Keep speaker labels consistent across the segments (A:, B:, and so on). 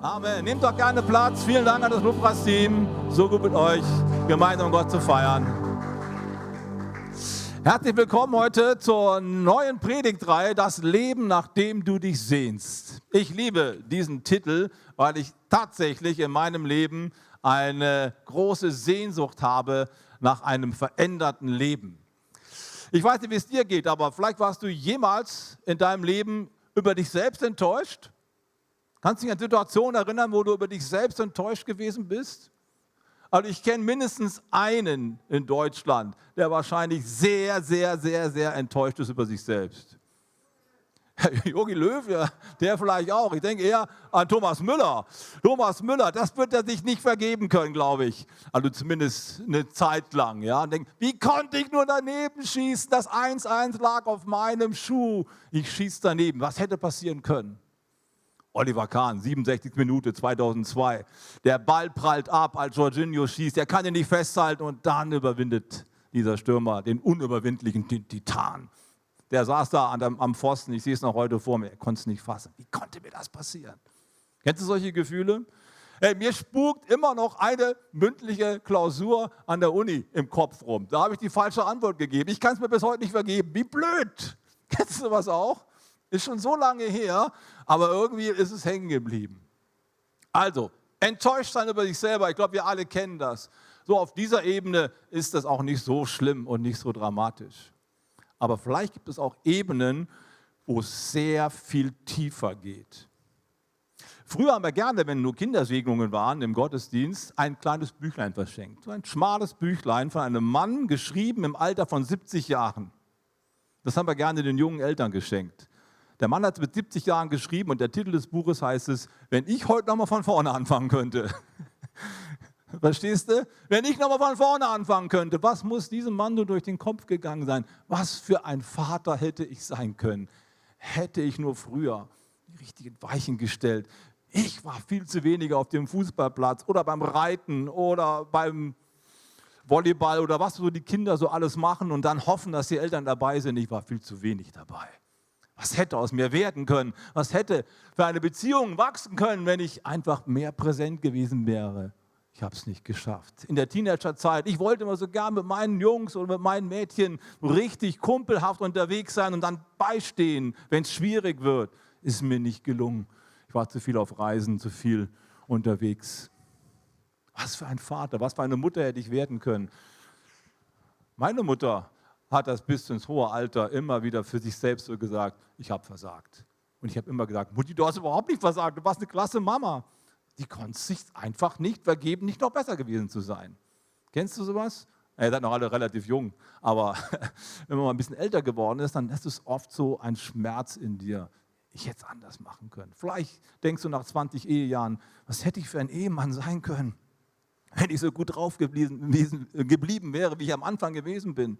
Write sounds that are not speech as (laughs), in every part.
A: Amen. Nehmt doch gerne Platz. Vielen Dank an das Lobpreisteam. So gut mit euch, gemeinsam Gott zu feiern. Herzlich willkommen heute zur neuen Predigtreihe, das Leben, nach dem du dich sehnst. Ich liebe diesen Titel, weil ich tatsächlich in meinem Leben eine große Sehnsucht habe nach einem veränderten Leben. Ich weiß nicht, wie es dir geht, aber vielleicht warst du jemals in deinem Leben über dich selbst enttäuscht Kannst du dich an Situationen erinnern, wo du über dich selbst enttäuscht gewesen bist? Also ich kenne mindestens einen in Deutschland, der wahrscheinlich sehr, sehr, sehr, sehr enttäuscht ist über sich selbst. Jogi Löw, der vielleicht auch. Ich denke eher an Thomas Müller. Thomas Müller, das wird er sich nicht vergeben können, glaube ich. Also zumindest eine Zeit lang. Ja. Und denk, wie konnte ich nur daneben schießen? Das 1-1 lag auf meinem Schuh. Ich schieße daneben. Was hätte passieren können? Oliver Kahn, 67 Minute 2002. Der Ball prallt ab, als Jorginho schießt. Er kann ihn nicht festhalten und dann überwindet dieser Stürmer den unüberwindlichen Titan. Der saß da am Pfosten, ich sehe es noch heute vor mir, er konnte es nicht fassen. Wie konnte mir das passieren? Kennst du solche Gefühle? Hey, mir spukt immer noch eine mündliche Klausur an der Uni im Kopf rum. Da habe ich die falsche Antwort gegeben. Ich kann es mir bis heute nicht vergeben. Wie blöd. (laughs) Kennst du was auch? Ist schon so lange her, aber irgendwie ist es hängen geblieben. Also, enttäuscht sein über sich selber, ich glaube, wir alle kennen das. So auf dieser Ebene ist das auch nicht so schlimm und nicht so dramatisch. Aber vielleicht gibt es auch Ebenen, wo es sehr viel tiefer geht. Früher haben wir gerne, wenn nur Kindersegnungen waren im Gottesdienst, ein kleines Büchlein verschenkt. So ein schmales Büchlein von einem Mann, geschrieben im Alter von 70 Jahren. Das haben wir gerne den jungen Eltern geschenkt. Der Mann hat es mit 70 Jahren geschrieben und der Titel des Buches heißt es, wenn ich heute nochmal von vorne anfangen könnte. (laughs) Verstehst du? Wenn ich nochmal von vorne anfangen könnte, was muss diesem Mann nur durch den Kopf gegangen sein? Was für ein Vater hätte ich sein können? Hätte ich nur früher die richtigen Weichen gestellt. Ich war viel zu wenig auf dem Fußballplatz oder beim Reiten oder beim Volleyball oder was so die Kinder so alles machen und dann hoffen, dass die Eltern dabei sind. Ich war viel zu wenig dabei. Was hätte aus mir werden können? Was hätte für eine Beziehung wachsen können, wenn ich einfach mehr präsent gewesen wäre? Ich habe es nicht geschafft. In der Teenagerzeit, ich wollte immer so gern mit meinen Jungs oder mit meinen Mädchen richtig kumpelhaft unterwegs sein und dann beistehen, wenn es schwierig wird. Ist mir nicht gelungen. Ich war zu viel auf Reisen, zu viel unterwegs. Was für ein Vater, was für eine Mutter hätte ich werden können. Meine Mutter hat das bis ins hohe Alter immer wieder für sich selbst so gesagt, ich habe versagt. Und ich habe immer gesagt, Mutti, du hast überhaupt nicht versagt, du warst eine klasse Mama. Die konnte sich einfach nicht vergeben, nicht noch besser gewesen zu sein. Kennst du sowas? Ihr seid noch alle relativ jung, aber (laughs) wenn man mal ein bisschen älter geworden ist, dann ist es oft so ein Schmerz in dir. Ich hätte es anders machen können. Vielleicht denkst du nach 20 Ehejahren, was hätte ich für ein Ehemann sein können, wenn ich so gut drauf geblieben, geblieben wäre, wie ich am Anfang gewesen bin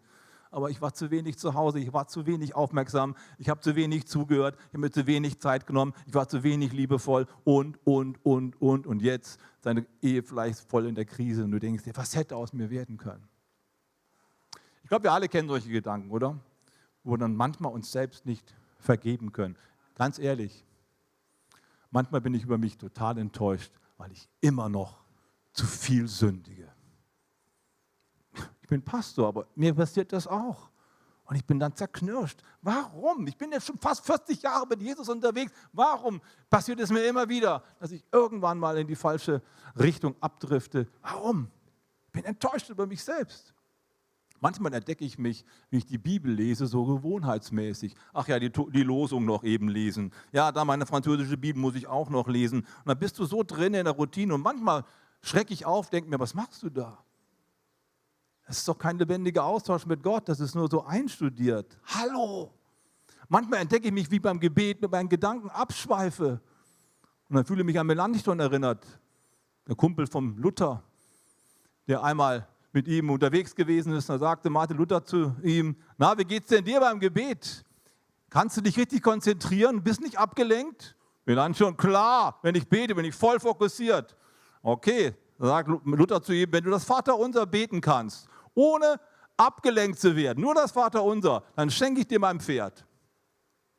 A: aber ich war zu wenig zu Hause, ich war zu wenig aufmerksam, ich habe zu wenig zugehört, ich habe mir zu wenig Zeit genommen, ich war zu wenig liebevoll und, und, und, und. Und jetzt seine Ehe vielleicht voll in der Krise und du denkst dir, was hätte aus mir werden können? Ich glaube, wir alle kennen solche Gedanken, oder? Wo wir dann manchmal uns selbst nicht vergeben können. Ganz ehrlich, manchmal bin ich über mich total enttäuscht, weil ich immer noch zu viel sündige. Ich bin Pastor, aber mir passiert das auch. Und ich bin dann zerknirscht. Warum? Ich bin jetzt schon fast 40 Jahre mit Jesus unterwegs. Warum passiert es mir immer wieder, dass ich irgendwann mal in die falsche Richtung abdrifte? Warum? Ich bin enttäuscht über mich selbst. Manchmal entdecke ich mich, wie ich die Bibel lese, so gewohnheitsmäßig. Ach ja, die, die Losung noch eben lesen. Ja, da meine französische Bibel muss ich auch noch lesen. Und dann bist du so drin in der Routine und manchmal schrecke ich auf, denke mir, was machst du da? Das ist doch kein lebendiger Austausch mit Gott, das ist nur so einstudiert. Hallo! Manchmal entdecke ich mich wie beim Gebet mit meinen Gedanken abschweife. Und dann fühle ich mich an Melanchthon erinnert, der Kumpel vom Luther, der einmal mit ihm unterwegs gewesen ist. Da sagte Martin Luther zu ihm, na, wie geht's denn dir beim Gebet? Kannst du dich richtig konzentrieren? Bist nicht abgelenkt? Melanchthon, klar, wenn ich bete, bin ich voll fokussiert. Okay, sagt Luther zu ihm, wenn du das Vaterunser beten kannst ohne abgelenkt zu werden. Nur das Vaterunser, dann schenke ich dir mein Pferd.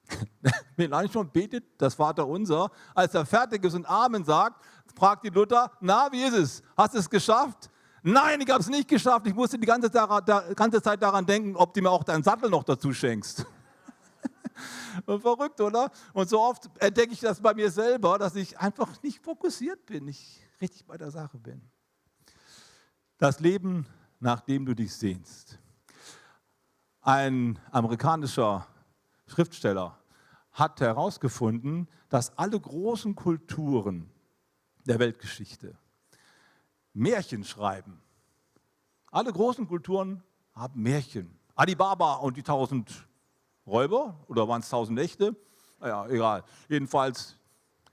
A: (laughs) Schon betet, das Vater unser, als er fertig ist und Amen sagt, fragt die Luther, na, wie ist es? Hast du es geschafft? Nein, ich habe es nicht geschafft. Ich musste die ganze, ganze Zeit daran denken, ob du mir auch deinen Sattel noch dazu schenkst. (laughs) Verrückt, oder? Und so oft entdecke ich das bei mir selber, dass ich einfach nicht fokussiert bin, nicht richtig bei der Sache bin. Das Leben, nach dem du dich sehnst. Ein amerikanischer Schriftsteller hat herausgefunden, dass alle großen Kulturen der Weltgeschichte Märchen schreiben. Alle großen Kulturen haben Märchen. Alibaba und die tausend Räuber oder waren es tausend Nächte? Naja, egal. Jedenfalls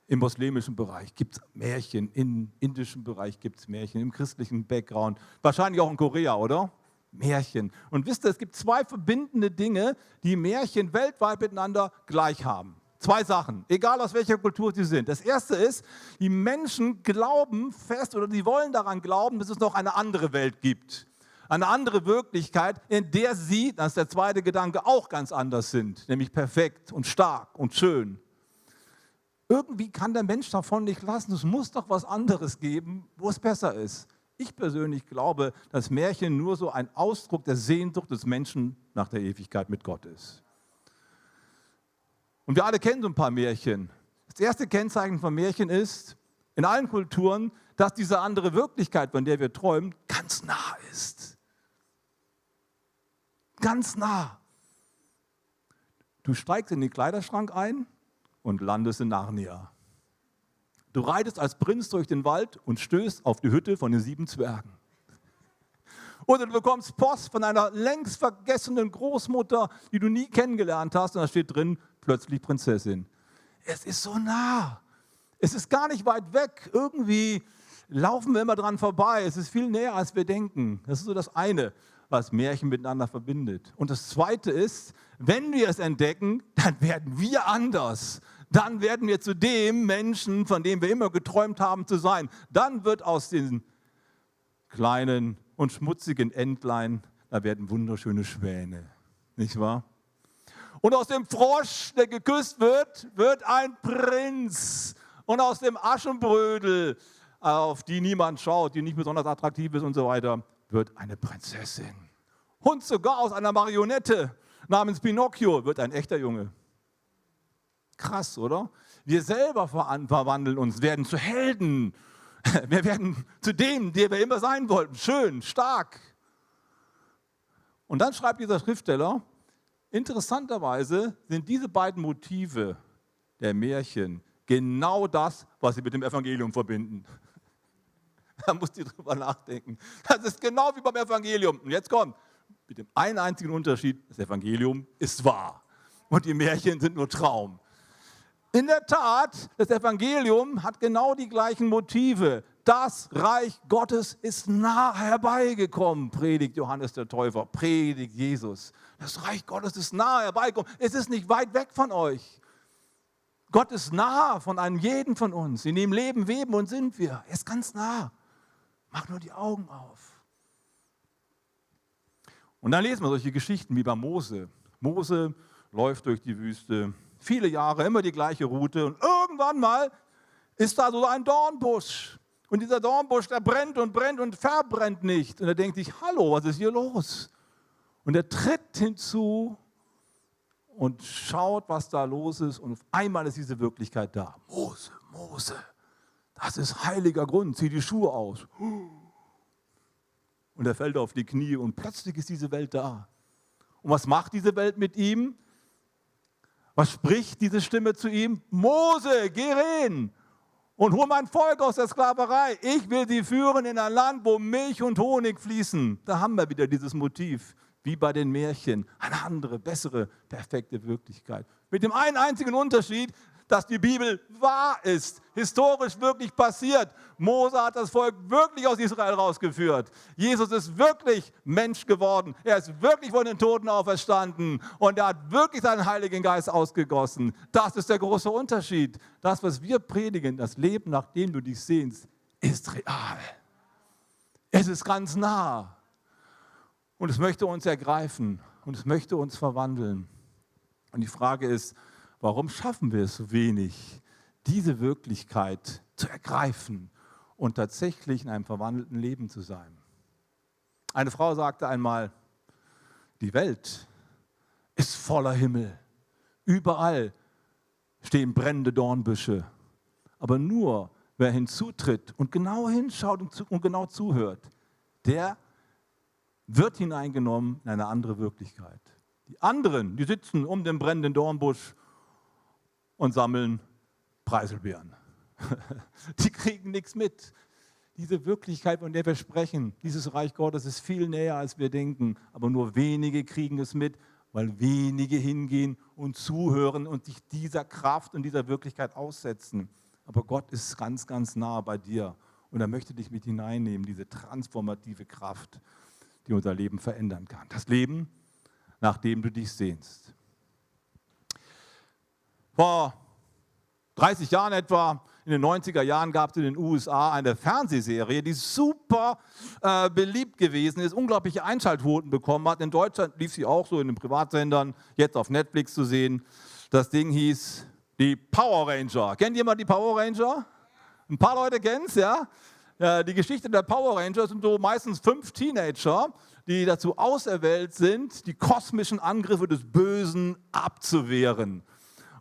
A: im muslimischen Bereich gibt es Märchen, im indischen Bereich gibt es Märchen, im christlichen Background, wahrscheinlich auch in Korea, oder? Märchen. Und wisst ihr, es gibt zwei verbindende Dinge, die Märchen weltweit miteinander gleich haben. Zwei Sachen, egal aus welcher Kultur sie sind. Das erste ist, die Menschen glauben fest oder sie wollen daran glauben, dass es noch eine andere Welt gibt. Eine andere Wirklichkeit, in der sie, das ist der zweite Gedanke, auch ganz anders sind, nämlich perfekt und stark und schön. Irgendwie kann der Mensch davon nicht lassen, es muss doch was anderes geben, wo es besser ist. Ich persönlich glaube, dass Märchen nur so ein Ausdruck der Sehnsucht des Menschen nach der Ewigkeit mit Gott ist. Und wir alle kennen so ein paar Märchen. Das erste Kennzeichen von Märchen ist, in allen Kulturen, dass diese andere Wirklichkeit, von der wir träumen, ganz nah ist. Ganz nah. Du steigst in den Kleiderschrank ein und landest in Narnia. Du reitest als Prinz durch den Wald und stößt auf die Hütte von den sieben Zwergen. Oder du bekommst Post von einer längst vergessenen Großmutter, die du nie kennengelernt hast, und da steht drin, plötzlich Prinzessin. Es ist so nah. Es ist gar nicht weit weg. Irgendwie laufen wir immer dran vorbei. Es ist viel näher, als wir denken. Das ist so das eine, was Märchen miteinander verbindet. Und das zweite ist, wenn wir es entdecken, dann werden wir anders dann werden wir zu dem Menschen, von dem wir immer geträumt haben zu sein. Dann wird aus den kleinen und schmutzigen Entlein, da werden wunderschöne Schwäne, nicht wahr? Und aus dem Frosch, der geküsst wird, wird ein Prinz. Und aus dem Aschenbrödel, auf die niemand schaut, die nicht besonders attraktiv ist und so weiter, wird eine Prinzessin. Und sogar aus einer Marionette namens Pinocchio wird ein echter Junge. Krass, oder? Wir selber verwandeln uns, werden zu Helden. (laughs) Wir werden zu dem, der wir immer sein wollten. Schön, stark. Und dann schreibt dieser Schriftsteller, interessanterweise sind diese beiden Motive der Märchen genau das, was sie mit dem Evangelium verbinden. (laughs) Da musst du drüber nachdenken. Das ist genau wie beim Evangelium. Und jetzt kommt, mit dem einen einzigen Unterschied, das Evangelium ist wahr. Und die Märchen sind nur Traum. In der Tat, das Evangelium hat genau die gleichen Motive. Das Reich Gottes ist nah herbeigekommen, predigt Johannes der Täufer, predigt Jesus. Das Reich Gottes ist nah herbeigekommen. Es ist nicht weit weg von euch. Gott ist nah von einem jeden von uns. In ihm leben, weben und sind wir. Er ist ganz nah. Mach nur die Augen auf. Und dann lesen wir solche Geschichten wie bei Mose. Mose läuft durch die Wüste viele Jahre immer die gleiche Route und irgendwann mal ist da so ein Dornbusch. Und dieser Dornbusch, der brennt und brennt und verbrennt nicht. Und er denkt sich, hallo, was ist hier los? Und er tritt hinzu und schaut, was da los ist. Und auf einmal ist diese Wirklichkeit da. Mose, Mose, das ist heiliger Grund. Zieh die Schuhe aus. Und er fällt auf die Knie und plötzlich ist diese Welt da. Und was macht diese Welt mit ihm? Was spricht diese Stimme zu ihm? Mose, geh rein und hol mein Volk aus der Sklaverei. Ich will sie führen in ein Land, wo Milch und Honig fließen. Da haben wir wieder dieses Motiv, wie bei den Märchen. Eine andere, bessere, perfekte Wirklichkeit. Mit dem einen einzigen Unterschied, dass die Bibel wahr ist, historisch wirklich passiert. Mose hat das Volk wirklich aus Israel rausgeführt. Jesus ist wirklich Mensch geworden. Er ist wirklich von den Toten auferstanden und er hat wirklich seinen Heiligen Geist ausgegossen. Das ist der große Unterschied. Das, was wir predigen, das Leben, nach dem du dich sehnst, ist real. Es ist ganz nah. Und es möchte uns ergreifen und es möchte uns verwandeln. Und die Frage ist, Warum schaffen wir es so wenig, diese Wirklichkeit zu ergreifen und tatsächlich in einem verwandelten Leben zu sein? Eine Frau sagte einmal, die Welt ist voller Himmel. Überall stehen brennende Dornbüsche. Aber nur wer hinzutritt und genau hinschaut und, genau zuhört, der wird hineingenommen in eine andere Wirklichkeit. Die anderen, die sitzen um den brennenden Dornbusch und sammeln Preiselbeeren. (laughs) Die kriegen nichts mit. Diese Wirklichkeit, von der wir sprechen, dieses Reich Gottes ist viel näher, als wir denken. Aber nur wenige kriegen es mit, weil wenige hingehen und zuhören und sich dieser Kraft und dieser Wirklichkeit aussetzen. Aber Gott ist ganz, ganz nah bei dir und er möchte dich mit hineinnehmen, diese transformative Kraft, die unser Leben verändern kann. Das Leben, nach dem du dich sehnst. Vor 30 Jahren etwa, in den 90er Jahren gab es in den USA eine Fernsehserie, die super äh, beliebt gewesen ist, unglaubliche Einschaltquoten bekommen hat. In Deutschland lief sie auch so in den Privatsendern, jetzt auf Netflix zu sehen. Das Ding hieß die Power Ranger. Kennt jemand die Power Ranger? Ein paar Leute kennen es, ja? Die Geschichte der Power Ranger sind so meistens fünf Teenager, die dazu auserwählt sind, die kosmischen Angriffe des Bösen abzuwehren.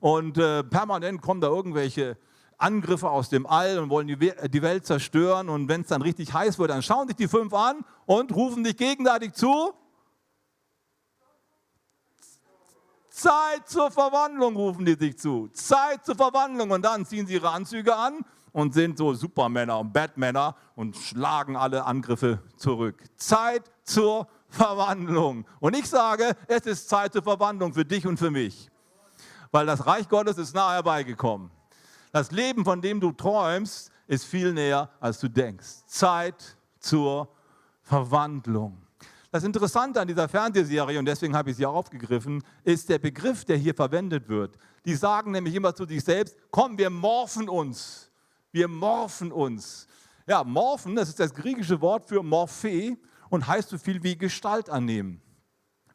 A: Und äh, permanent kommen da irgendwelche Angriffe aus dem All und wollen die, die Welt zerstören. Und wenn es dann richtig heiß wird, dann schauen sich die fünf an und rufen dich gegenseitig zu. Zeit zur Verwandlung rufen die sich zu. Zeit zur Verwandlung. Und dann ziehen sie ihre Anzüge an und sind so Supermänner und Batmänner und schlagen alle Angriffe zurück. Zeit zur Verwandlung. Und ich sage, es ist Zeit zur Verwandlung für dich und für mich. Weil das Reich Gottes ist nahe herbeigekommen. Das Leben, von dem du träumst, ist viel näher, als du denkst. Zeit zur Verwandlung. Das Interessante an dieser Fernsehserie, und deswegen habe ich sie auch aufgegriffen, ist der Begriff, der hier verwendet wird. Die sagen nämlich immer zu sich selbst, komm, wir morphen uns. Wir morphen uns. Ja, morphen, das ist das griechische Wort für Morphe und heißt so viel wie Gestalt annehmen.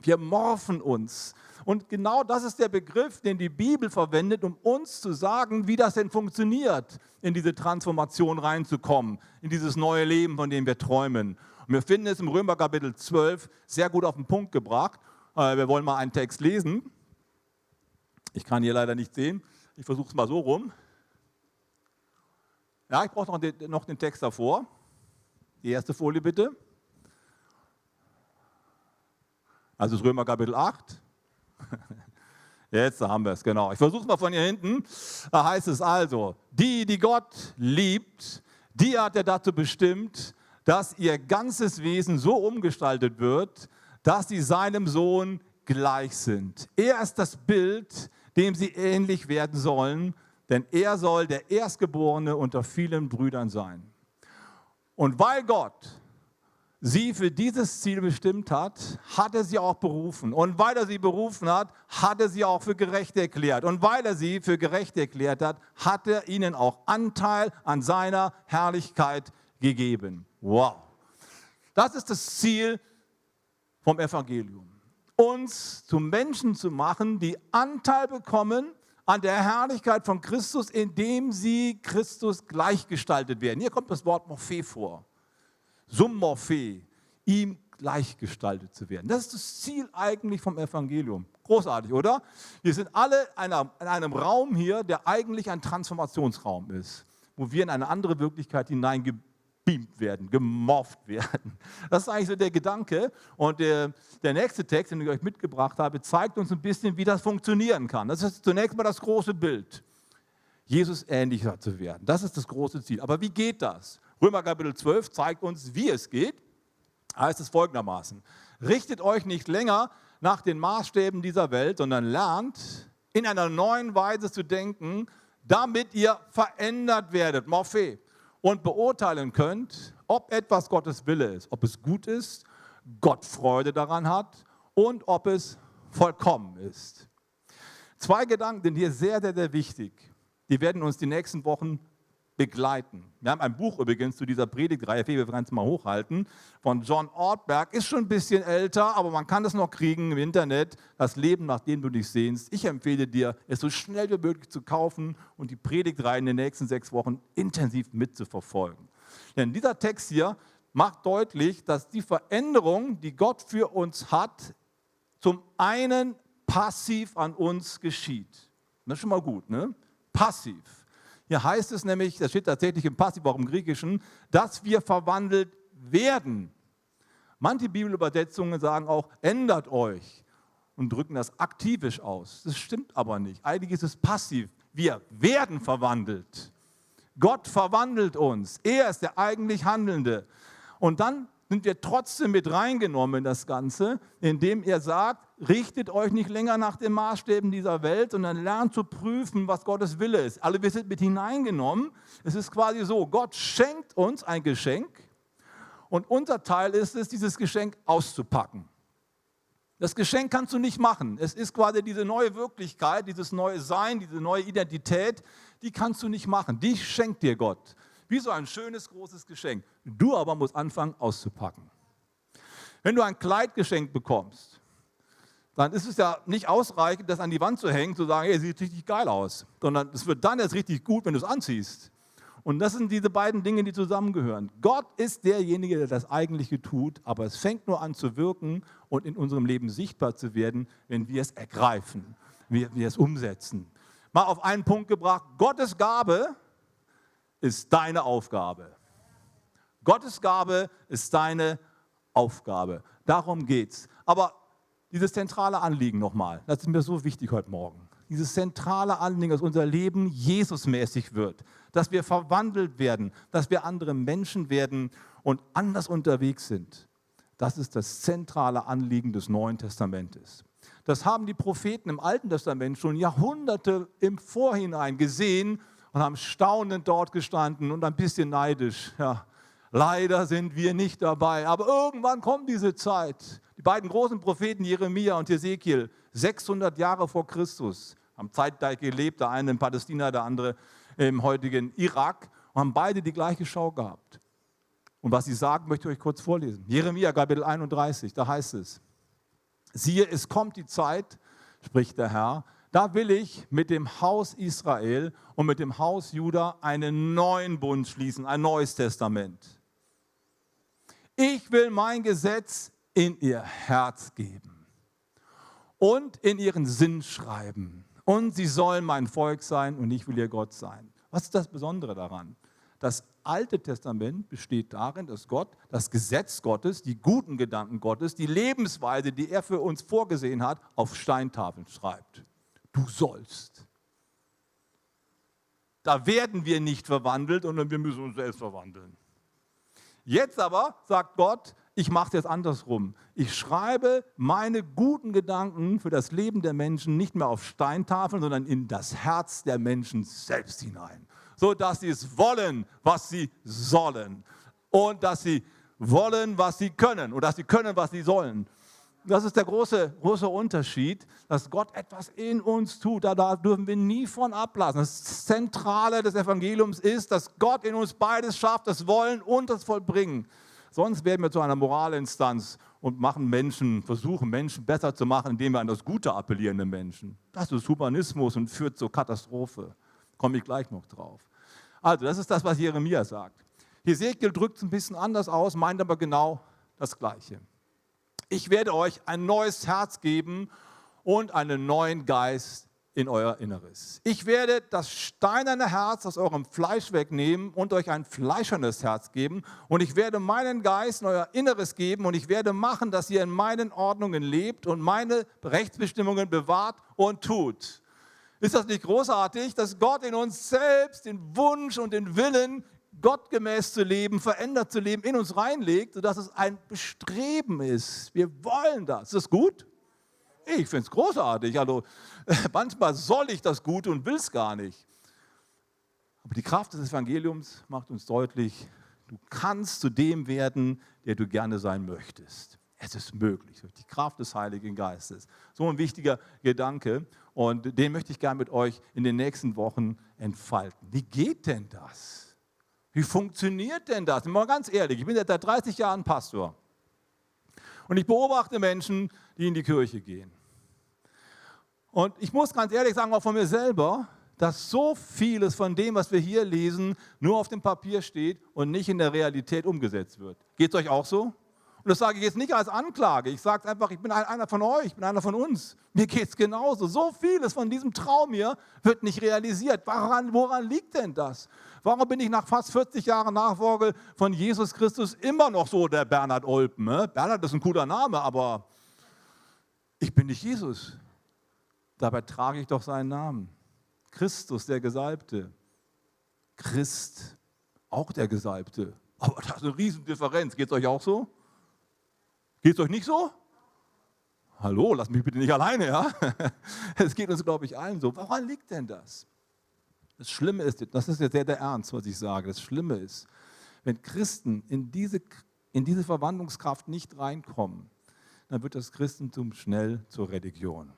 A: Wir morphen uns. Und genau das ist der Begriff, den die Bibel verwendet, um uns zu sagen, wie das denn funktioniert, in diese Transformation reinzukommen, in dieses neue Leben, von dem wir träumen. Und wir finden es im Römer Kapitel 12 sehr gut auf den Punkt gebracht. Äh, wir wollen mal einen Text lesen. Ich kann hier leider nicht sehen. Ich versuche es mal so rum. Ja, ich brauche noch den, noch den Text davor. Die erste Folie bitte. Also das Römer Kapitel 8. Jetzt haben wir es, genau. Ich versuche es mal von hier hinten. Da heißt es also, die, die Gott liebt, die hat er dazu bestimmt, dass ihr ganzes Wesen so umgestaltet wird, dass sie seinem Sohn gleich sind. Er ist das Bild, dem sie ähnlich werden sollen, denn er soll der Erstgeborene unter vielen Brüdern sein. Und weil Gott sie für dieses Ziel bestimmt hat, hat er sie auch berufen. Und weil er sie berufen hat, hat er sie auch für gerecht erklärt. Und weil er sie für gerecht erklärt hat, hat er ihnen auch Anteil an seiner Herrlichkeit gegeben. Wow. Das ist das Ziel vom Evangelium. Uns zu Menschen zu machen, die Anteil bekommen an der Herrlichkeit von Christus, indem sie Christus gleichgestaltet werden. Hier kommt das Wort Morphe vor. Summorphe, ihm gleichgestaltet zu werden. Das ist das Ziel eigentlich vom Evangelium. Großartig, oder? Wir sind alle in einem Raum hier, der eigentlich ein Transformationsraum ist, wo wir in eine andere Wirklichkeit hineingebeamt werden, gemorpht werden. Das ist eigentlich so der Gedanke. Und der, der nächste Text, den ich euch mitgebracht habe, zeigt uns ein bisschen, wie das funktionieren kann. Das ist zunächst mal das große Bild. Jesus ähnlicher zu werden. Das ist das große Ziel. Aber wie geht das? Römer Kapitel 12 zeigt uns, wie es geht. Heißt es folgendermaßen: Richtet euch nicht länger nach den Maßstäben dieser Welt, sondern lernt in einer neuen Weise zu denken, damit ihr verändert werdet, Morphe, und beurteilen könnt, ob etwas Gottes Wille ist, ob es gut ist, Gott Freude daran hat und ob es vollkommen ist. Zwei Gedanken sind hier sehr, sehr, sehr wichtig. Die werden uns die nächsten Wochen begleiten. Wir haben ein Buch übrigens zu dieser Predigtreihe, wir werden es mal hochhalten, von John Ortberg. Ist schon ein bisschen älter, aber man kann es noch kriegen im Internet. Das Leben, nach dem du dich sehnst. Ich empfehle dir, es so schnell wie möglich zu kaufen und die Predigtreihe in den nächsten sechs Wochen intensiv mitzuverfolgen. Denn dieser Text hier macht deutlich, dass die Veränderung, die Gott für uns hat, zum einen passiv an uns geschieht. Das ist schon mal gut, ne? Passiv. Hier heißt es nämlich, das steht tatsächlich im Passiv, auch im Griechischen, dass wir verwandelt werden. Manche Bibelübersetzungen sagen auch, ändert euch und drücken das aktivisch aus. Das stimmt aber nicht. Eigentlich ist es passiv. Wir werden verwandelt. Gott verwandelt uns. Er ist der eigentlich Handelnde. Und dann sind wir trotzdem mit reingenommen in das Ganze, indem er sagt, richtet euch nicht länger nach den Maßstäben dieser Welt, sondern lernt zu prüfen, was Gottes Wille ist. Alle wir sind mit hineingenommen. Es ist quasi so, Gott schenkt uns ein Geschenk und unser Teil ist es, dieses Geschenk auszupacken. Das Geschenk kannst du nicht machen. Es ist quasi diese neue Wirklichkeit, dieses neue Sein, diese neue Identität, die kannst du nicht machen. Die schenkt dir Gott. Wie so ein schönes, großes Geschenk. Du aber musst anfangen auszupacken. Wenn du ein Kleid geschenkt bekommst, dann ist es ja nicht ausreichend, das an die Wand zu hängen, zu sagen, hey, sieht richtig geil aus, sondern es wird dann erst richtig gut, wenn du es anziehst. Und das sind diese beiden Dinge, die zusammengehören. Gott ist derjenige, der das Eigentliche tut, aber es fängt nur an zu wirken und in unserem Leben sichtbar zu werden, wenn wir es ergreifen, wir, wir es umsetzen. Mal auf einen Punkt gebracht, Gottes Gabe ist deine Aufgabe. Gottes Gabe ist deine Aufgabe. Darum geht's. Aber dieses zentrale Anliegen nochmal, das ist mir so wichtig heute Morgen. Dieses zentrale Anliegen, dass unser Leben Jesusmäßig wird, dass wir verwandelt werden, dass wir andere Menschen werden und anders unterwegs sind. Das ist das zentrale Anliegen des Neuen Testamentes. Das haben die Propheten im Alten Testament schon Jahrhunderte im Vorhinein gesehen und haben staunend dort gestanden und ein bisschen neidisch. Ja, leider sind wir nicht dabei, aber irgendwann kommt diese Zeit. Die beiden großen Propheten Jeremia und Ezekiel, 600 Jahre vor Christus, haben zeitgleich gelebt, der eine in Palästina, der andere im heutigen Irak und haben beide die gleiche Schau gehabt. Und was sie sagen, möchte ich euch kurz vorlesen. Jeremia Kapitel 31, da heißt es, siehe, es kommt die Zeit, spricht der Herr, da will ich mit dem Haus Israel und mit dem Haus Juda einen neuen Bund schließen, ein neues Testament. Ich will mein Gesetz in ihr Herz geben und in ihren Sinn schreiben. Und sie sollen mein Volk sein und ich will ihr Gott sein. Was ist das Besondere daran? Das Alte Testament besteht darin, dass Gott das Gesetz Gottes, die guten Gedanken Gottes, die Lebensweise, die er für uns vorgesehen hat, auf Steintafeln schreibt du sollst. Da werden wir nicht verwandelt, sondern wir müssen uns selbst verwandeln. Jetzt aber sagt Gott, ich mache es jetzt andersrum. Ich schreibe meine guten Gedanken für das Leben der Menschen nicht mehr auf Steintafeln, sondern in das Herz der Menschen selbst hinein, sodass sie es wollen, was sie sollen und dass sie wollen, was sie können und dass sie können, was sie sollen. Das ist der große, große Unterschied, dass Gott etwas in uns tut. Da, dürfen wir nie von ablassen. Das Zentrale des Evangeliums ist, dass Gott in uns beides schafft, das Wollen und das Vollbringen. Sonst werden wir zu einer Moralinstanz und machen Menschen, versuchen Menschen besser zu machen, indem wir an das Gute appellieren Menschen. Das ist Humanismus und führt zur Katastrophe. Komme ich gleich noch drauf. Also, das ist das, was Jeremia sagt. Hesekiel drückt es ein bisschen anders aus, meint aber genau das Gleiche ich werde euch ein neues Herz geben und einen neuen Geist in euer Inneres. Ich werde das steinerne Herz aus eurem Fleisch wegnehmen und euch ein fleischernes Herz geben. Und ich werde meinen Geist in euer Inneres geben und ich werde machen, dass ihr in meinen Ordnungen lebt und meine Rechtsbestimmungen bewahrt und tut. Ist das nicht großartig, dass Gott in uns selbst den Wunsch und den Willen gottgemäß zu leben, verändert zu leben, in uns reinlegt, sodass es ein Bestreben ist. Wir wollen das. Ist das gut? Ich finde es großartig. Also (laughs) manchmal soll ich das Gute und will es gar nicht. Aber die Kraft des Evangeliums macht uns deutlich, du kannst zu dem werden, der du gerne sein möchtest. Es ist möglich durch die Kraft des Heiligen Geistes. So ein wichtiger Gedanke und den möchte ich gerne mit euch in den nächsten Wochen entfalten. Wie geht denn das? Wie funktioniert denn das? Mal ganz ehrlich, ich bin seit 30 Jahren Pastor. Und ich beobachte Menschen, die in die Kirche gehen. Und ich muss ganz ehrlich sagen, auch von mir selber, dass so vieles von dem, was wir hier lesen, nur auf dem Papier steht und nicht in der Realität umgesetzt wird. Geht es euch auch so? Und das sage ich jetzt nicht als Anklage. Ich sage einfach, ich bin einer von euch, ich bin einer von uns. Mir geht es genauso. So vieles von diesem Traum hier wird nicht realisiert. Woran, woran liegt denn das? Warum bin ich nach fast 40 Jahren Nachfolge von Jesus Christus immer noch so der Bernhard Olpen? Ne? Bernhard ist ein cooler Name, aber ich bin nicht Jesus. Dabei trage ich doch seinen Namen. Christus, der Gesalbte. Christ, auch der Gesalbte. Aber das ist eine Riesendifferenz. Geht es euch auch so? Geht es euch nicht so? Hallo, lass mich bitte nicht alleine, ja? (laughs) Es geht uns, glaube ich, allen so. Woran liegt denn das? Das Schlimme ist, das ist jetzt sehr der Ernst, was ich sage. Das Schlimme ist, wenn Christen in diese, in diese Verwandlungskraft nicht reinkommen, dann wird das Christentum schnell zur Religion.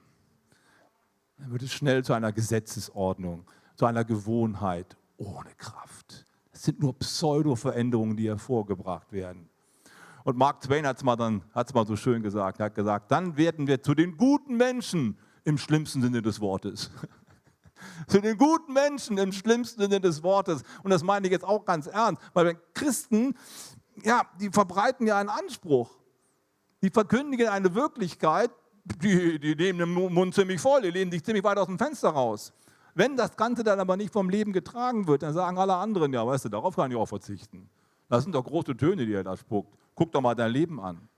A: Dann wird es schnell zu einer Gesetzesordnung, zu einer Gewohnheit ohne Kraft. Es sind nur Pseudo-Veränderungen, die hervorgebracht werden. Und Mark Twain hat es mal, mal so schön gesagt. Er hat gesagt, dann werden wir zu den guten Menschen im schlimmsten Sinne des Wortes. (laughs) zu den guten Menschen im schlimmsten Sinne des Wortes. Und das meine ich jetzt auch ganz ernst, weil Christen, ja, die verbreiten ja einen Anspruch. Die verkündigen eine Wirklichkeit, die, die nehmen den Mund ziemlich voll, die lehnen sich ziemlich weit aus dem Fenster raus. Wenn das Ganze dann aber nicht vom Leben getragen wird, dann sagen alle anderen, ja, weißt du, darauf kann ich auch verzichten. Das sind doch große Töne, die er da spuckt. Guck doch mal dein Leben an.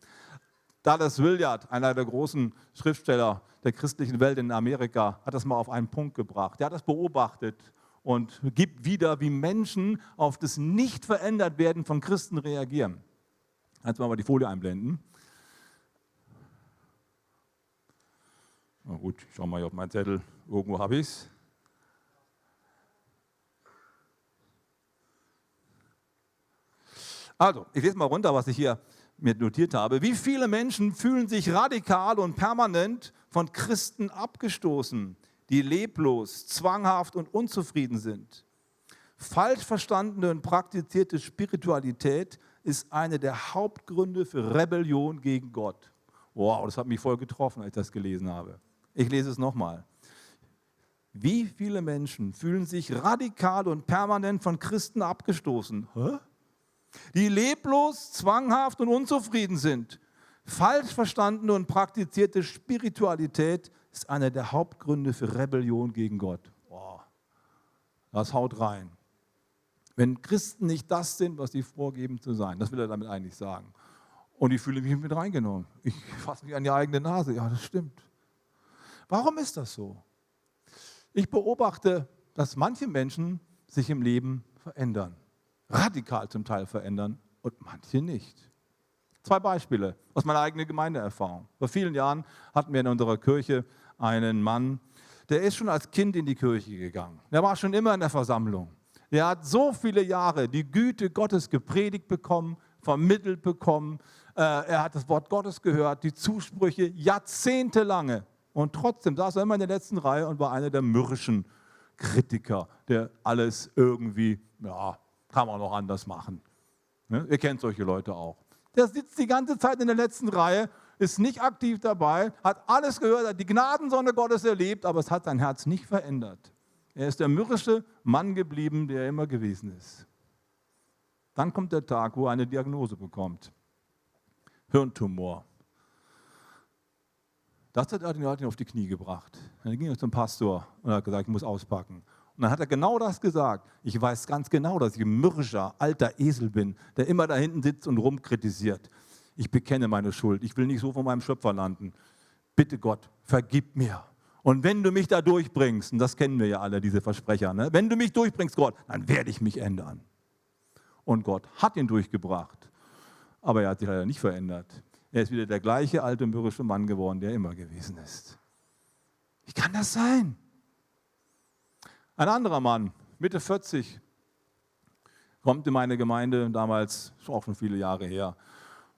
A: Dallas Willard, einer der großen Schriftsteller der christlichen Welt in Amerika, hat das mal auf einen Punkt gebracht. Er hat das beobachtet und gibt wieder, wie Menschen auf das Nicht-Verändert-Werden von Christen reagieren. Jetzt mal die Folie einblenden. Na gut, ich schaue mal hier auf meinen Zettel. Irgendwo habe ich es. Also, ich lese mal runter, was ich hier mir notiert habe. Wie viele Menschen fühlen sich radikal und permanent von Christen abgestoßen, die leblos, zwanghaft und unzufrieden sind? Falsch verstandene und praktizierte Spiritualität ist eine der Hauptgründe für Rebellion gegen Gott. Wow, das hat mich voll getroffen, als ich das gelesen habe. Ich lese es nochmal. Wie viele Menschen fühlen sich radikal und permanent von Christen abgestoßen? Hä? Die leblos, zwanghaft und unzufrieden sind. Falsch verstandene und praktizierte Spiritualität ist einer der Hauptgründe für Rebellion gegen Gott. Boah, das haut rein. Wenn Christen nicht das sind, was sie vorgeben zu sein, das will er damit eigentlich sagen. Und ich fühle mich mit reingenommen. Ich fasse mich an die eigene Nase. Ja, das stimmt. Warum ist das so? Ich beobachte, dass manche Menschen sich im Leben verändern radikal zum Teil verändern und manche nicht. Zwei Beispiele aus meiner eigenen Gemeindeerfahrung. Vor vielen Jahren hatten wir in unserer Kirche einen Mann, der ist schon als Kind in die Kirche gegangen. Der war schon immer in der Versammlung. Der hat so viele Jahre die Güte Gottes gepredigt bekommen, vermittelt bekommen. Äh, er hat das Wort Gottes gehört, die Zusprüche jahrzehntelange. Und trotzdem saß er immer in der letzten Reihe und war einer der mürrischen Kritiker, der alles irgendwie ja, kann man noch anders machen. Ne? Ihr kennt solche Leute auch. Der sitzt die ganze Zeit in der letzten Reihe, ist nicht aktiv dabei, hat alles gehört, hat die Gnadensonne Gottes erlebt, aber es hat sein Herz nicht verändert. Er ist der mürrische Mann geblieben, der er immer gewesen ist. Dann kommt der Tag, wo er eine Diagnose bekommt. Hirntumor. Das hat er ihn auf die Knie gebracht. Dann ging er zum Pastor und hat gesagt, ich muss auspacken. Und dann hat er genau das gesagt. Ich weiß ganz genau, dass ich ein mürrischer, alter Esel bin, der immer da hinten sitzt und rumkritisiert. Ich bekenne meine Schuld. Ich will nicht so von meinem Schöpfer landen. Bitte Gott, vergib mir. Und wenn du mich da durchbringst, und das kennen wir ja alle, diese Versprecher, ne? wenn du mich durchbringst, Gott, dann werde ich mich ändern. Und Gott hat ihn durchgebracht. Aber er hat sich leider nicht verändert. Er ist wieder der gleiche alte mürrische Mann geworden, der immer gewesen ist. Wie kann das sein? Ein anderer Mann, Mitte 40, kommt in meine Gemeinde, damals auch schon viele Jahre her,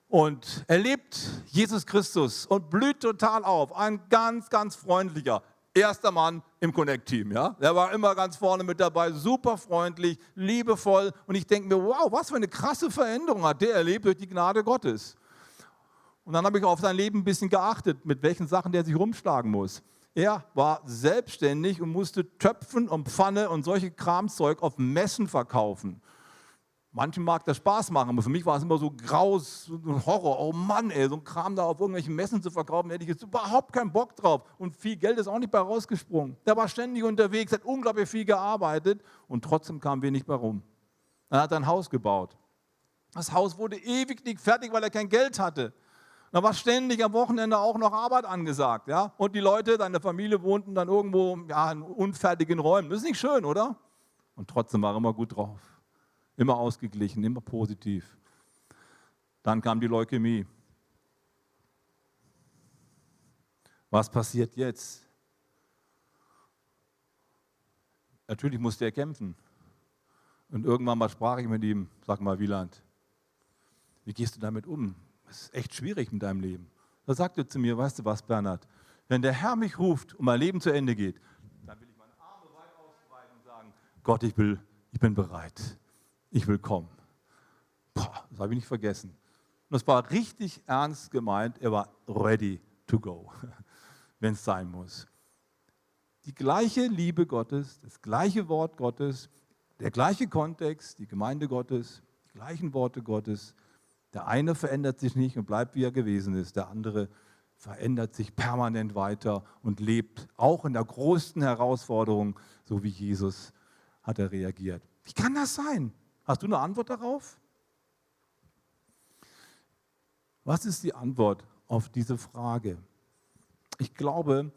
A: und erlebt Jesus Christus und blüht total auf. Ein ganz, ganz freundlicher, erster Mann im Connect-Team. Ja? Der war immer ganz vorne mit dabei, super freundlich, liebevoll. Und ich denke mir, wow, was für eine krasse Veränderung hat der erlebt durch die Gnade Gottes. Und dann habe ich auf sein Leben ein bisschen geachtet, mit welchen Sachen der sich rumschlagen muss. Er war selbstständig und musste Töpfen und Pfanne und solche Kramzeug auf Messen verkaufen. Manchen mag das Spaß machen, aber für mich war es immer so graus, so ein Horror. Oh Mann, ey, so ein Kram da auf irgendwelchen Messen zu verkaufen, hätte ich jetzt überhaupt keinen Bock drauf. Und viel Geld ist auch nicht bei rausgesprungen. Der war ständig unterwegs, hat unglaublich viel gearbeitet und trotzdem kam wenig bei rum. Er hat ein Haus gebaut. Das Haus wurde ewig nicht fertig, weil er kein Geld hatte. Da war ständig am Wochenende auch noch Arbeit angesagt. Ja? Und die Leute, seine Familie wohnten dann irgendwo ja, in unfertigen Räumen. Das ist nicht schön, oder? Und trotzdem war er immer gut drauf. Immer ausgeglichen, immer positiv. Dann kam die Leukämie. Was passiert jetzt? Natürlich musste er kämpfen. Und irgendwann mal sprach ich mit ihm, sag mal, Wieland, wie gehst du damit um? Das ist echt schwierig mit deinem Leben. Da sagte er zu mir, weißt du was, Bernhard, wenn der Herr mich ruft und mein Leben zu Ende geht, dann will ich meine Arme weit ausbreiten und sagen, Gott, ich, will, ich bin bereit ich will kommen. Boah, das habe ich nicht vergessen. Und das war richtig ernst gemeint, er war ready to go, (laughs) wenn es sein muss. Die gleiche Liebe Gottes, das gleiche Wort Gottes, der gleiche Kontext, die Gemeinde Gottes, die gleichen Worte Gottes. Der eine verändert sich nicht und bleibt, wie er gewesen ist. Der andere verändert sich permanent weiter und lebt auch in der größten Herausforderung, so wie Jesus hat er reagiert. Wie kann das sein? Hast du eine Antwort darauf? Was ist die Antwort auf diese Frage? Ich glaube,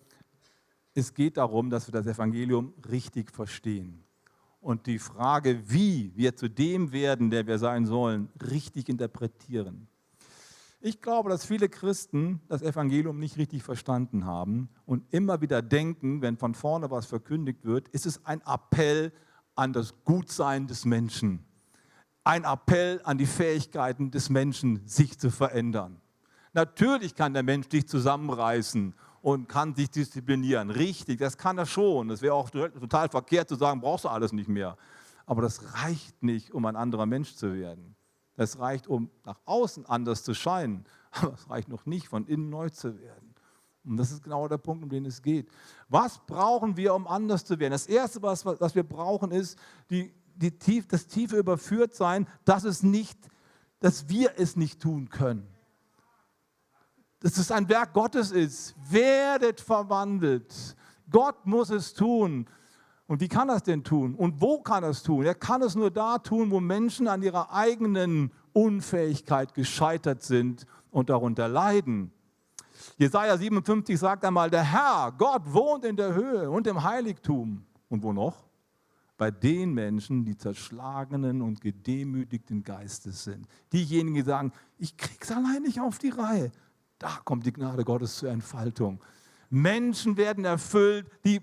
A: es geht darum, dass wir das Evangelium richtig verstehen und die Frage, wie wir zu dem werden, der wir sein sollen, richtig interpretieren. Ich glaube, dass viele Christen das Evangelium nicht richtig verstanden haben und immer wieder denken, wenn von vorne was verkündigt wird, ist es ein Appell an das Gutsein des Menschen ein Appell an die Fähigkeiten des Menschen, sich zu verändern. Natürlich kann der Mensch dich zusammenreißen und kann sich disziplinieren. Richtig, das kann er schon. Das wäre auch total verkehrt zu sagen, brauchst du alles nicht mehr. Aber das reicht nicht, um ein anderer Mensch zu werden. Das reicht, um nach außen anders zu scheinen. (laughs) Aber es reicht noch nicht, von innen neu zu werden. Und das ist genau der Punkt, um den es geht. Was brauchen wir, um anders zu werden? Das Erste, was, was wir brauchen, ist die die tief, das tiefe Überführtsein, dass es nicht, dass wir es nicht tun können. Dass es ein Werk Gottes ist. Werdet verwandelt. Gott muss es tun. Und wie kann er es denn tun? Und wo kann er es tun? Er kann es nur da tun, wo Menschen an ihrer eigenen Unfähigkeit gescheitert sind und darunter leiden. Jesaja 57 sagt einmal: Der Herr, Gott, wohnt in der Höhe und im Heiligtum. Und wo noch? bei den Menschen, die zerschlagenen und gedemütigten Geistes sind. Diejenigen, die sagen, ich krieg's allein nicht auf die Reihe. Da kommt die Gnade Gottes zur Entfaltung. Menschen werden erfüllt, die,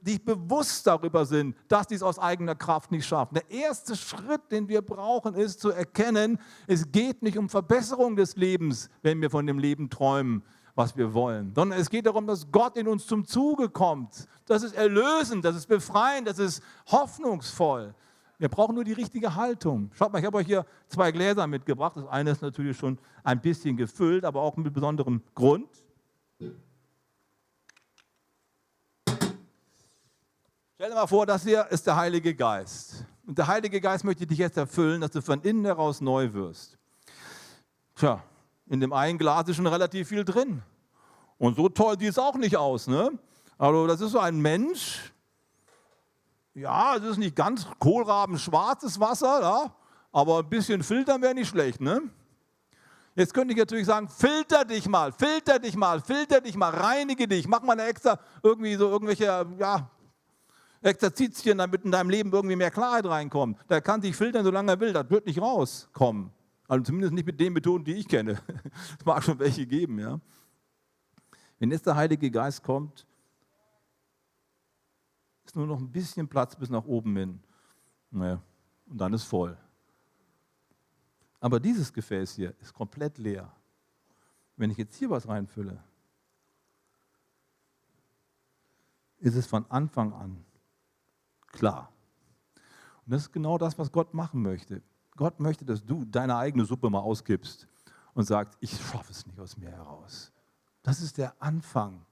A: die bewusst darüber sind, dass sie es aus eigener Kraft nicht schaffen. Der erste Schritt, den wir brauchen, ist zu erkennen, es geht nicht um Verbesserung des Lebens, wenn wir von dem Leben träumen, was wir wollen, sondern es geht darum, dass Gott in uns zum Zuge kommt. Das ist erlösend, das ist befreiend, das ist hoffnungsvoll. Wir brauchen nur die richtige Haltung. Schaut mal, ich habe euch hier zwei Gläser mitgebracht. Das eine ist natürlich schon ein bisschen gefüllt, aber auch mit besonderem Grund. Stell dir mal vor, das hier ist der Heilige Geist. Und der Heilige Geist möchte dich jetzt erfüllen, dass du von innen heraus neu wirst. Tja, in dem einen Glas ist schon relativ viel drin. Und so toll sieht es auch nicht aus. Ne? Also das ist so ein Mensch. Ja, es ist nicht ganz kohlrabenschwarzes Wasser, ja? aber ein bisschen filtern wäre nicht schlecht. Ne? Jetzt könnte ich natürlich sagen, filter dich mal, filter dich mal, filter dich mal, reinige dich, mach mal eine extra, irgendwie so irgendwelche, ja, Exerzitien, damit in deinem Leben irgendwie mehr Klarheit reinkommt. Der kann sich filtern, solange er will, das wird nicht rauskommen. Also zumindest nicht mit den Methoden, die ich kenne. (laughs) Es mag schon welche geben, ja. Wenn jetzt der Heilige Geist kommt, ist nur noch ein bisschen Platz bis nach oben hin. Naja, und dann ist voll. Aber dieses Gefäß hier ist komplett leer. Wenn ich jetzt hier was reinfülle, ist es von Anfang an klar. Und das ist genau das, was Gott machen möchte. Gott möchte, dass du deine eigene Suppe mal ausgibst und sagst, ich schaffe es nicht aus mir heraus. Das ist der Anfang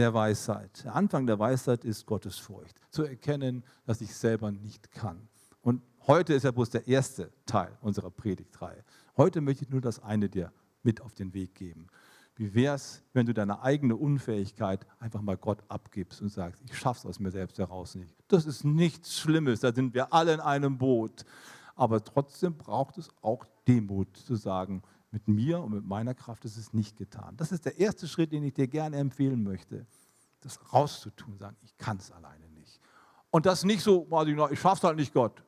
A: der Weisheit. Der Anfang der Weisheit ist Gottes Furcht. Zu erkennen, dass ich selber nicht kann. Und heute ist ja bloß der erste Teil unserer Predigtreihe. Heute möchte ich nur das eine dir mit auf den Weg geben. Wie wäre es, wenn du deine eigene Unfähigkeit einfach mal Gott abgibst und sagst, ich schaffe es aus mir selbst heraus nicht. Das ist nichts Schlimmes, da sind wir alle in einem Boot. Aber trotzdem braucht es auch Demut zu sagen, mit mir und mit meiner Kraft ist es nicht getan. Das ist der erste Schritt, den ich dir gerne empfehlen möchte, das rauszutun, sagen, ich kann es alleine nicht. Und das nicht so, ich schaffe es halt nicht, Gott.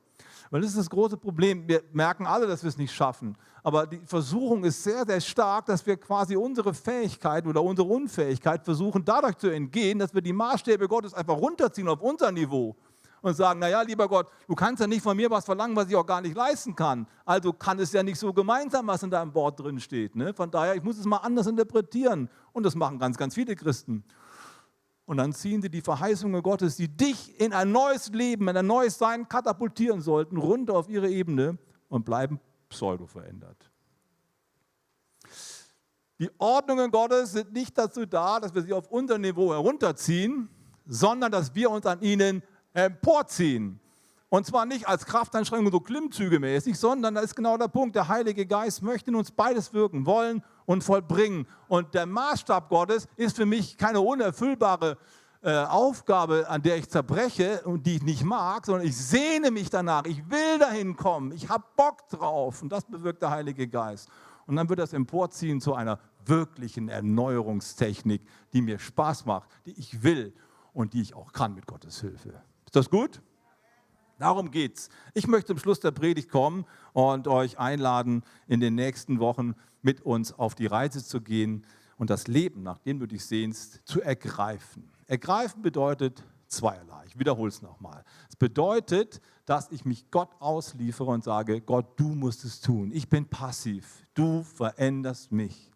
A: Weil das ist das große Problem. Wir merken alle, dass wir es nicht schaffen. Aber die Versuchung ist sehr, sehr stark, dass wir quasi unsere Fähigkeit oder unsere Unfähigkeit versuchen, dadurch zu entgehen, dass wir die Maßstäbe Gottes einfach runterziehen auf unser Niveau und sagen, naja, lieber Gott, du kannst ja nicht von mir was verlangen, was ich auch gar nicht leisten kann. Also kann es ja nicht so gemeinsam, was in deinem Wort drin steht. Ne? Von daher, ich muss es mal anders interpretieren. Und das machen ganz, ganz viele Christen. Und dann ziehen sie die Verheißungen Gottes, die dich in ein neues Leben, in ein neues Sein katapultieren sollten, runter auf ihre Ebene und bleiben pseudo verändert. Die Ordnungen Gottes sind nicht dazu da, dass wir sie auf unser Niveau herunterziehen, sondern dass wir uns an ihnen emporziehen. Und zwar nicht als Kraftanstrengung so klimmzügemäßig, sondern da ist genau der Punkt. Der Heilige Geist möchte in uns beides wirken wollen und vollbringen. Und der Maßstab Gottes ist für mich keine unerfüllbare äh, Aufgabe, an der ich zerbreche und die ich nicht mag, sondern ich sehne mich danach. Ich will dahin kommen. Ich habe Bock drauf. Und das bewirkt der Heilige Geist. Und dann wird das Emporziehen zu einer wirklichen Erneuerungstechnik, die mir Spaß macht, die ich will und die ich auch kann mit Gottes Hilfe. Ist das gut? Darum geht's. Ich möchte zum Schluss der Predigt kommen und euch einladen, in den nächsten Wochen mit uns auf die Reise zu gehen und das Leben, nach dem du dich sehnst, zu ergreifen. Ergreifen bedeutet zweierlei. Ich wiederhole es nochmal. Es bedeutet, dass ich mich Gott ausliefere und sage, Gott, du musst es tun. Ich bin passiv. Du veränderst mich.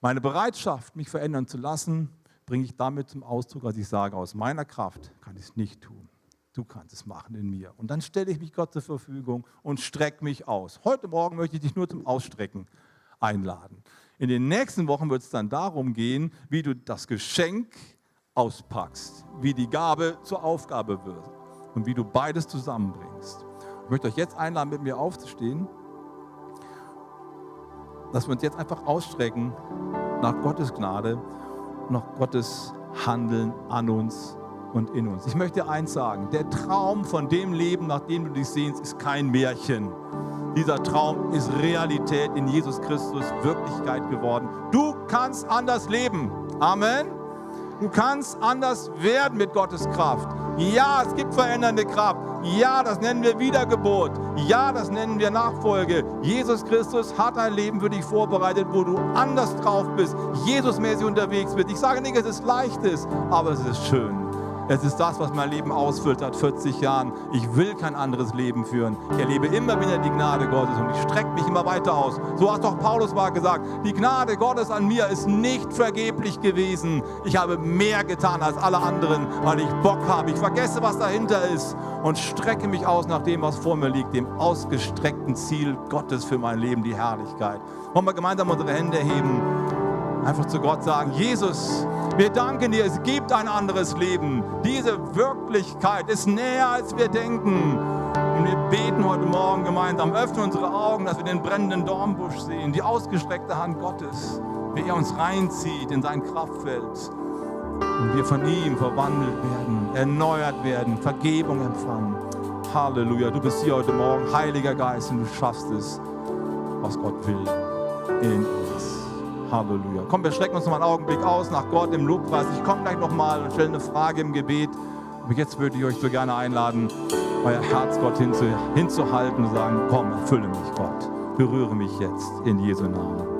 A: Meine Bereitschaft, mich verändern zu lassen, bringe ich damit zum Ausdruck, als ich sage, aus meiner Kraft kann ich es nicht tun. Du kannst es machen in mir. Und dann stelle ich mich Gott zur Verfügung und strecke mich aus. Heute Morgen möchte ich dich nur zum Ausstrecken einladen. In den nächsten Wochen wird es dann darum gehen, wie du das Geschenk auspackst, wie die Gabe zur Aufgabe wird und wie du beides zusammenbringst. Ich möchte euch jetzt einladen, mit mir aufzustehen, dass wir uns jetzt einfach ausstrecken nach Gottes Gnade noch Gottes Handeln an uns und in uns. Ich möchte eins sagen, der Traum von dem Leben, nach dem du dich sehnst, ist kein Märchen. Dieser Traum ist Realität in Jesus Christus, Wirklichkeit geworden. Du kannst anders leben. Amen. Du kannst anders werden mit Gottes Kraft. Ja, es gibt verändernde Kraft. Ja, das nennen wir Wiedergeburt. Ja, das nennen wir Nachfolge. Jesus Christus hat ein Leben für dich vorbereitet, wo du anders drauf bist, Jesusmäßig unterwegs bist. Ich sage nicht, es ist leichtes, aber es ist schön. Es ist das, was mein Leben ausfüllt seit 40 Jahren. Ich will kein anderes Leben führen. Ich erlebe immer wieder die Gnade Gottes und ich strecke mich immer weiter aus. So hat doch Paulus mal gesagt, die Gnade Gottes an mir ist nicht vergeblich gewesen. Ich habe mehr getan als alle anderen, weil ich Bock habe. Ich vergesse, was dahinter ist und strecke mich aus nach dem, was vor mir liegt, dem ausgestreckten Ziel Gottes für mein Leben, die Herrlichkeit. Wollen wir gemeinsam unsere Hände heben? Einfach zu Gott sagen, Jesus, wir danken dir, es gibt ein anderes Leben. Diese Wirklichkeit ist näher, als wir denken. Und wir beten heute Morgen gemeinsam, öffnen unsere Augen, dass wir den brennenden Dornbusch sehen, die ausgestreckte Hand Gottes, wie er uns reinzieht in sein Kraftfeld. Und wir von ihm verwandelt werden, erneuert werden, Vergebung empfangen. Halleluja, du bist hier heute Morgen, Heiliger Geist, und du schaffst es, was Gott will in uns. Halleluja. Komm, wir strecken uns noch mal einen Augenblick aus nach Gott im Lobpreis. Ich komme gleich noch mal und stelle eine Frage im Gebet. Aber jetzt würde ich euch so gerne einladen, euer Herz Gott hinzu, hinzuhalten und sagen, komm, erfülle mich, Gott. Berühre mich jetzt in Jesu Namen.